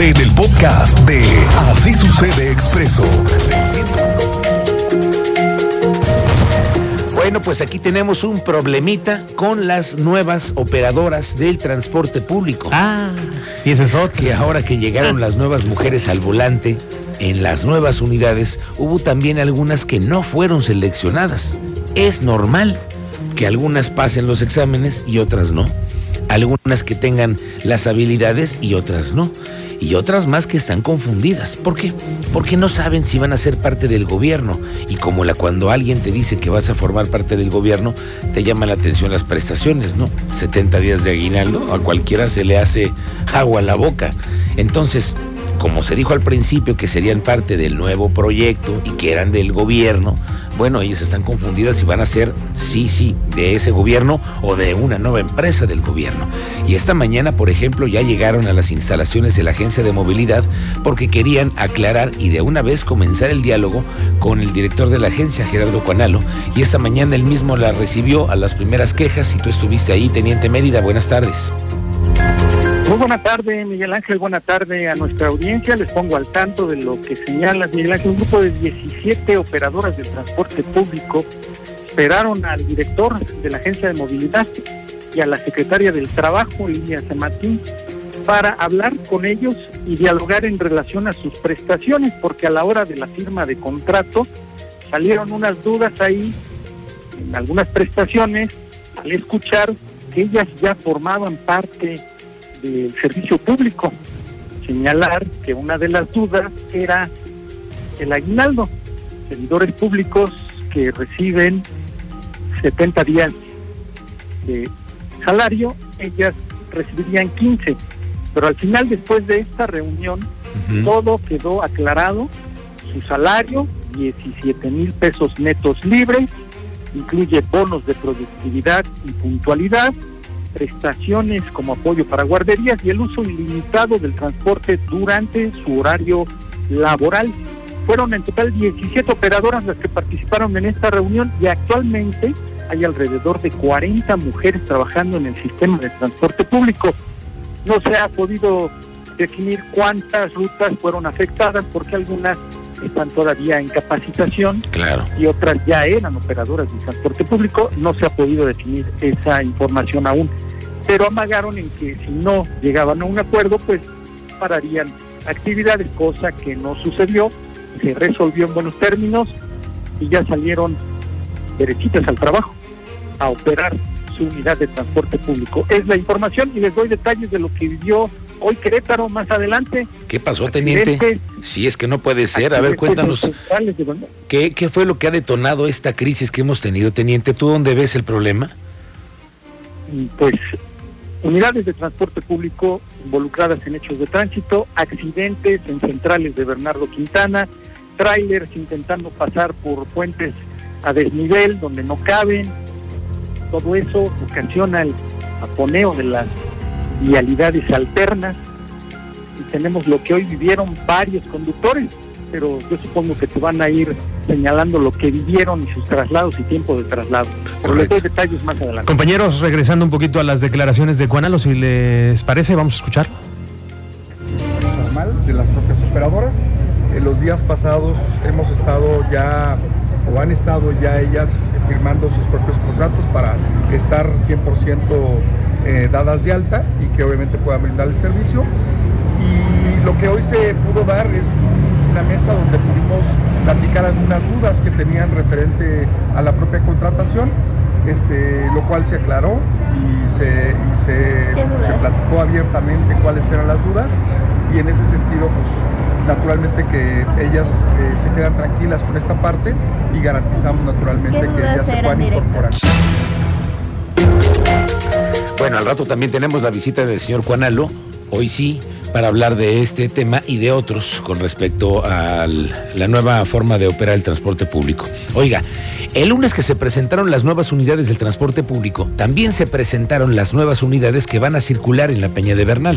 En el podcast de Así sucede expreso. Bueno, pues aquí tenemos un problemita con las nuevas operadoras del transporte público. Ah, y ese es otro. Que ahora que llegaron las nuevas mujeres al volante, en las nuevas unidades hubo también algunas que no fueron seleccionadas. Es normal que algunas pasen los exámenes y otras no. Algunas que tengan las habilidades y otras no. Y otras más que están confundidas. ¿Por qué? Porque no saben si van a ser parte del gobierno. Y como la, cuando alguien te dice que vas a formar parte del gobierno, te llama la atención las prestaciones, ¿no? 70 días de aguinaldo, a cualquiera se le hace agua a la boca. Entonces, como se dijo al principio que serían parte del nuevo proyecto y que eran del gobierno, bueno, ellos están confundidas y van a ser, sí, sí, de ese gobierno o de una nueva empresa del gobierno. Y esta mañana, por ejemplo, ya llegaron a las instalaciones de la agencia de movilidad porque querían aclarar y de una vez comenzar el diálogo con el director de la agencia, Gerardo Cuanalo. Y esta mañana él mismo la recibió a las primeras quejas y tú estuviste ahí, Teniente Mérida. Buenas tardes. Muy buena tarde, Miguel Ángel. Buena tarde a nuestra audiencia. Les pongo al tanto de lo que señalas, Miguel Ángel. Un grupo de 17 operadoras del transporte público esperaron al director de la Agencia de Movilidad y a la secretaria del Trabajo, Lidia Martín, para hablar con ellos y dialogar en relación a sus prestaciones, porque a la hora de la firma de contrato salieron unas dudas ahí en algunas prestaciones al escuchar que ellas ya formaban parte del servicio público. Señalar que una de las dudas era el aguinaldo. Servidores públicos que reciben 70 días de salario, ellas recibirían 15. Pero al final, después de esta reunión, todo quedó aclarado. Su salario, 17 mil pesos netos libres, incluye bonos de productividad y puntualidad, prestaciones como apoyo para guarderías y el uso ilimitado del transporte durante su horario laboral. Fueron en total 17 operadoras las que participaron en esta reunión y actualmente hay alrededor de 40 mujeres trabajando en el sistema de transporte público. No se ha podido definir cuántas rutas fueron afectadas porque algunas están todavía en capacitación claro. y otras ya eran operadoras de transporte público. No se ha podido definir esa información aún, pero amagaron en que si no llegaban a un acuerdo, pues pararían actividades, cosa que no sucedió, se resolvió en buenos términos y ya salieron derechitas al trabajo a operar su unidad de transporte público. Es la información y les doy detalles de lo que vivió hoy Querétaro más adelante. ¿Qué pasó, teniente? Si es que no puede ser. A ver, cuéntanos. ¿Qué, ¿Qué fue lo que ha detonado esta crisis que hemos tenido, teniente? ¿Tú dónde ves el problema? Pues unidades de transporte público involucradas en hechos de tránsito, accidentes en centrales de Bernardo Quintana, trailers intentando pasar por puentes a desnivel donde no caben. Todo eso ocasiona el aponeo de las vialidades alternas y tenemos lo que hoy vivieron varios conductores, pero yo supongo que te van a ir señalando lo que vivieron y sus traslados y tiempo de traslado. Pero les doy detalles más adelante. Compañeros, regresando un poquito a las declaraciones de Cuanalo, si les parece, vamos a escucharlo. Normal de las propias operadoras. En los días pasados hemos estado ya, o han estado ya ellas firmando sus propios contratos para estar 100% eh, dadas de alta y que obviamente puedan brindar el servicio. Y lo que hoy se pudo dar es una mesa donde pudimos platicar algunas dudas que tenían referente a la propia contratación, este, lo cual se aclaró y se, y se, se platicó abiertamente cuáles eran las dudas y en ese sentido pues naturalmente que ellas eh, se quedan tranquilas con esta parte y garantizamos naturalmente que ellas se puedan incorporar. Bueno, al rato también tenemos la visita del señor Juanalo, hoy sí, para hablar de este tema y de otros con respecto a la nueva forma de operar el transporte público. Oiga, el lunes que se presentaron las nuevas unidades del transporte público, también se presentaron las nuevas unidades que van a circular en la Peña de Bernal.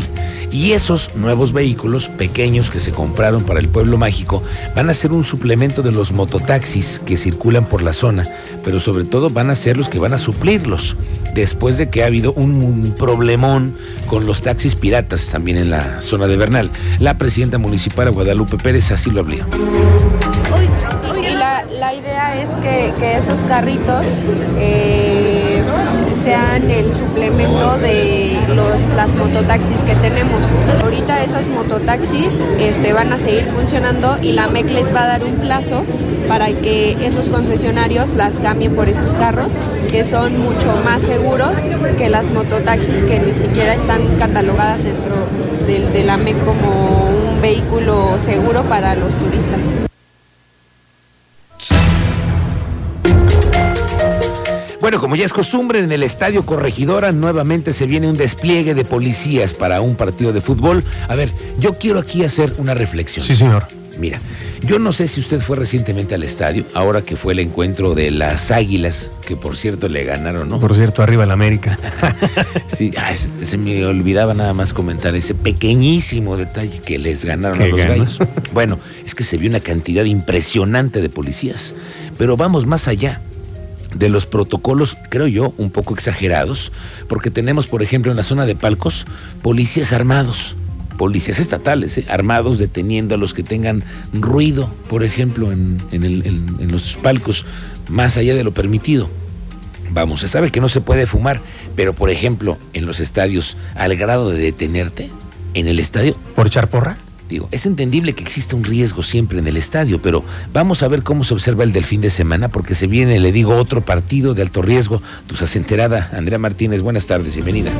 Y esos nuevos vehículos pequeños que se compraron para el pueblo mágico van a ser un suplemento de los mototaxis que circulan por la zona, pero sobre todo van a ser los que van a suplirlos después de que ha habido un, problemón con los taxis piratas también en la zona de Bernal. La presidenta municipal Guadalupe Pérez así lo habló. Y la, la idea es que, que esos carritos eh, sean el suplemento de los, las mototaxis que tenemos. Ahorita esas mototaxis este, van a seguir funcionando y la MEC les va a dar un plazo para que esos concesionarios las cambien por esos carros que son mucho más seguros que las mototaxis que ni siquiera están catalogadas dentro del- de la MEC como un vehículo seguro para los turistas. Bueno, como ya es costumbre, en el Estadio Corregidora nuevamente se viene un despliegue de policías para un partido de fútbol. A ver, yo quiero aquí hacer una reflexión. Sí, señor. Mira, yo no sé si usted fue recientemente al estadio, ahora que fue el encuentro de las Águilas, que por cierto le ganaron, ¿no? Por cierto, arriba el América. Sí, ah, se, se me olvidaba nada más comentar ese pequeñísimo detalle que les ganaron a los ganó. gallos. Bueno, es que se vio una cantidad impresionante de policías, pero vamos más allá de los protocolos, creo yo, un poco exagerados, porque tenemos, por ejemplo, en la zona de palcos, policías armados, policías estatales, ¿eh? armados deteniendo a los que tengan ruido, por ejemplo, en, en los palcos, más allá de lo permitido. Vamos, se sabe que no se puede fumar, pero por ejemplo, en los estadios, al grado de detenerte, en el estadio, ¿Por echar porra? Digo, es entendible que existe un riesgo siempre en el estadio, pero vamos a ver cómo se observa el del fin de semana, porque se viene, le digo, otro partido de alto riesgo. Tu estás Andrea Martínez, buenas tardes, bienvenida.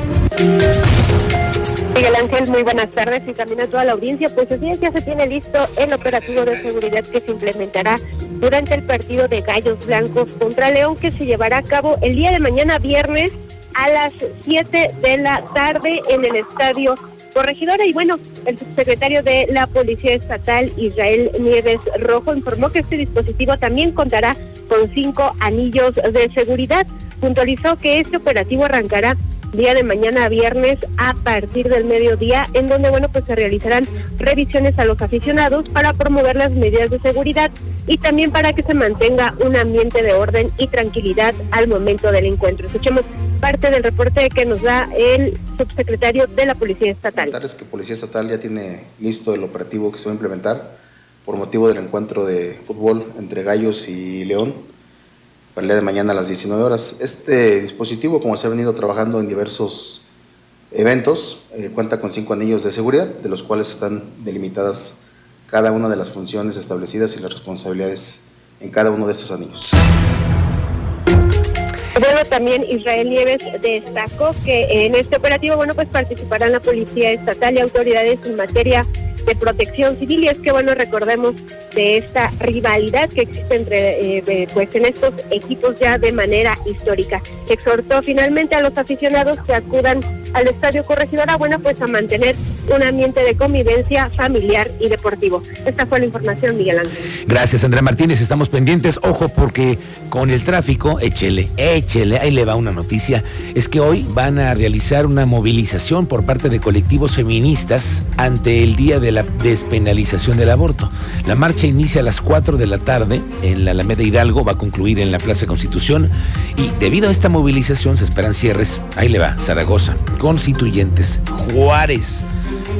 Miguel Ángel, muy buenas tardes y también a toda la audiencia. Pues así ya se tiene listo el operativo de seguridad que se implementará durante el partido de Gallos Blancos contra León que se llevará a cabo el día de mañana viernes a las 7 de la tarde en el estadio Corregidora. Y bueno, el subsecretario de la Policía Estatal, Israel Nieves Rojo, informó que este dispositivo también contará con cinco anillos de seguridad. Puntualizó que este operativo arrancará día de mañana a viernes a partir del mediodía, en donde bueno pues se realizarán revisiones a los aficionados para promover las medidas de seguridad y también para que se mantenga un ambiente de orden y tranquilidad al momento del encuentro. Escuchemos parte del reporte que nos da el subsecretario de la Policía Estatal. Comentarles que Policía Estatal ya tiene listo el operativo que se va a implementar por motivo del encuentro de fútbol entre Gallos y León para el día de mañana a las 19 horas. Este dispositivo, como se ha venido trabajando en diversos eventos, eh, cuenta con cinco anillos de seguridad, de los cuales están delimitadas cada una de las funciones establecidas y las responsabilidades en cada uno de estos anillos. Bueno, también Israel Nieves destacó que en este operativo, bueno, pues participarán la Policía Estatal y autoridades en materia de protección civil y es que, bueno, recordemos de esta rivalidad que existe entre, eh, de- pues en estos equipos ya de manera histórica. Exhortó finalmente a los aficionados que acudan al Estadio Corregidora, bueno, pues a mantener un ambiente de convivencia familiar y deportivo. Esta fue la información, Miguel Ángel. Gracias, Andrea Martínez. Estamos pendientes. Ojo, porque con el tráfico, échele, échele, ahí le va una noticia. Es que hoy van a realizar una movilización por parte de colectivos feministas ante el Día de la Despenalización del Aborto. La marcha inicia a las 4 de la tarde en la Alameda Hidalgo, va a concluir en la Plaza Constitución y debido a esta movilización se esperan cierres. Ahí le va, Zaragoza, Constituyentes, Juárez.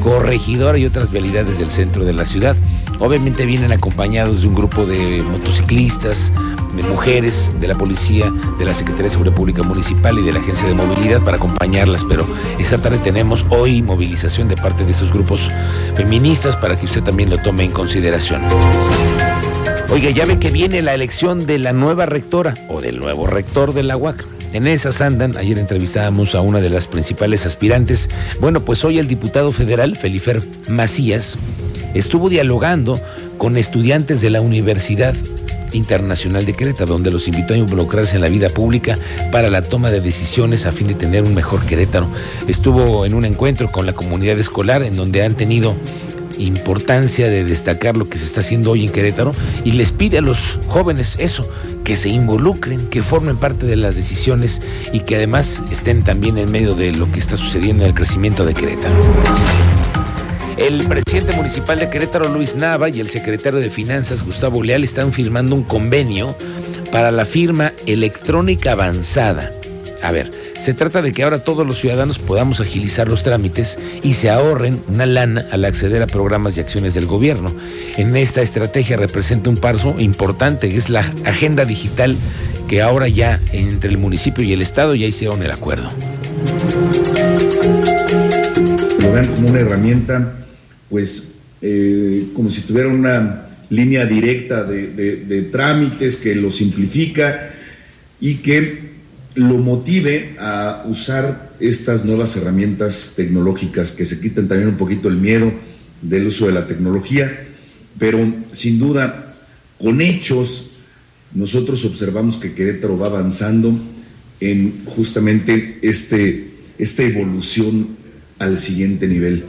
Corregidora y otras vialidades del centro de la ciudad. Obviamente vienen acompañados de un grupo de motociclistas, de mujeres, de la policía, de la Secretaría de Seguridad Pública Municipal y de la Agencia de Movilidad para acompañarlas. Pero esta tarde tenemos hoy movilización de parte de estos grupos feministas para que usted también lo tome en consideración. Oiga, ya ve que viene la elección de la nueva rectora o del nuevo rector de la UAC. En esas andan, ayer entrevistábamos a una de las principales aspirantes. Bueno, pues hoy el diputado federal, Felifer Macías, estuvo dialogando con estudiantes de la Universidad Internacional de Querétaro, donde los invitó a involucrarse en la vida pública para la toma de decisiones a fin de tener un mejor Querétaro. Estuvo en un encuentro con la comunidad escolar en donde han tenido importancia de destacar lo que se está haciendo hoy en Querétaro y les pide a los jóvenes eso, que se involucren, que formen parte de las decisiones y que además estén también en medio de lo que está sucediendo en el crecimiento de Querétaro. El presidente municipal de Querétaro, Luis Nava, y el secretario de Finanzas, Gustavo Leal, están firmando un convenio para la firma electrónica avanzada. A ver, Se trata de que ahora todos los ciudadanos podamos agilizar los trámites y se ahorren una lana al acceder a programas y acciones del gobierno. En esta estrategia representa un paso importante, que es la agenda digital que ahora ya entre el municipio y el Estado ya hicieron el acuerdo. Lo vean como una herramienta, pues, eh, como si tuviera una línea directa de, trámites que lo simplifica y que lo motive a usar estas nuevas herramientas tecnológicas que se quiten también un poquito el miedo del uso de la tecnología, pero sin duda, con hechos, nosotros observamos que Querétaro va avanzando en justamente este, esta evolución al siguiente nivel.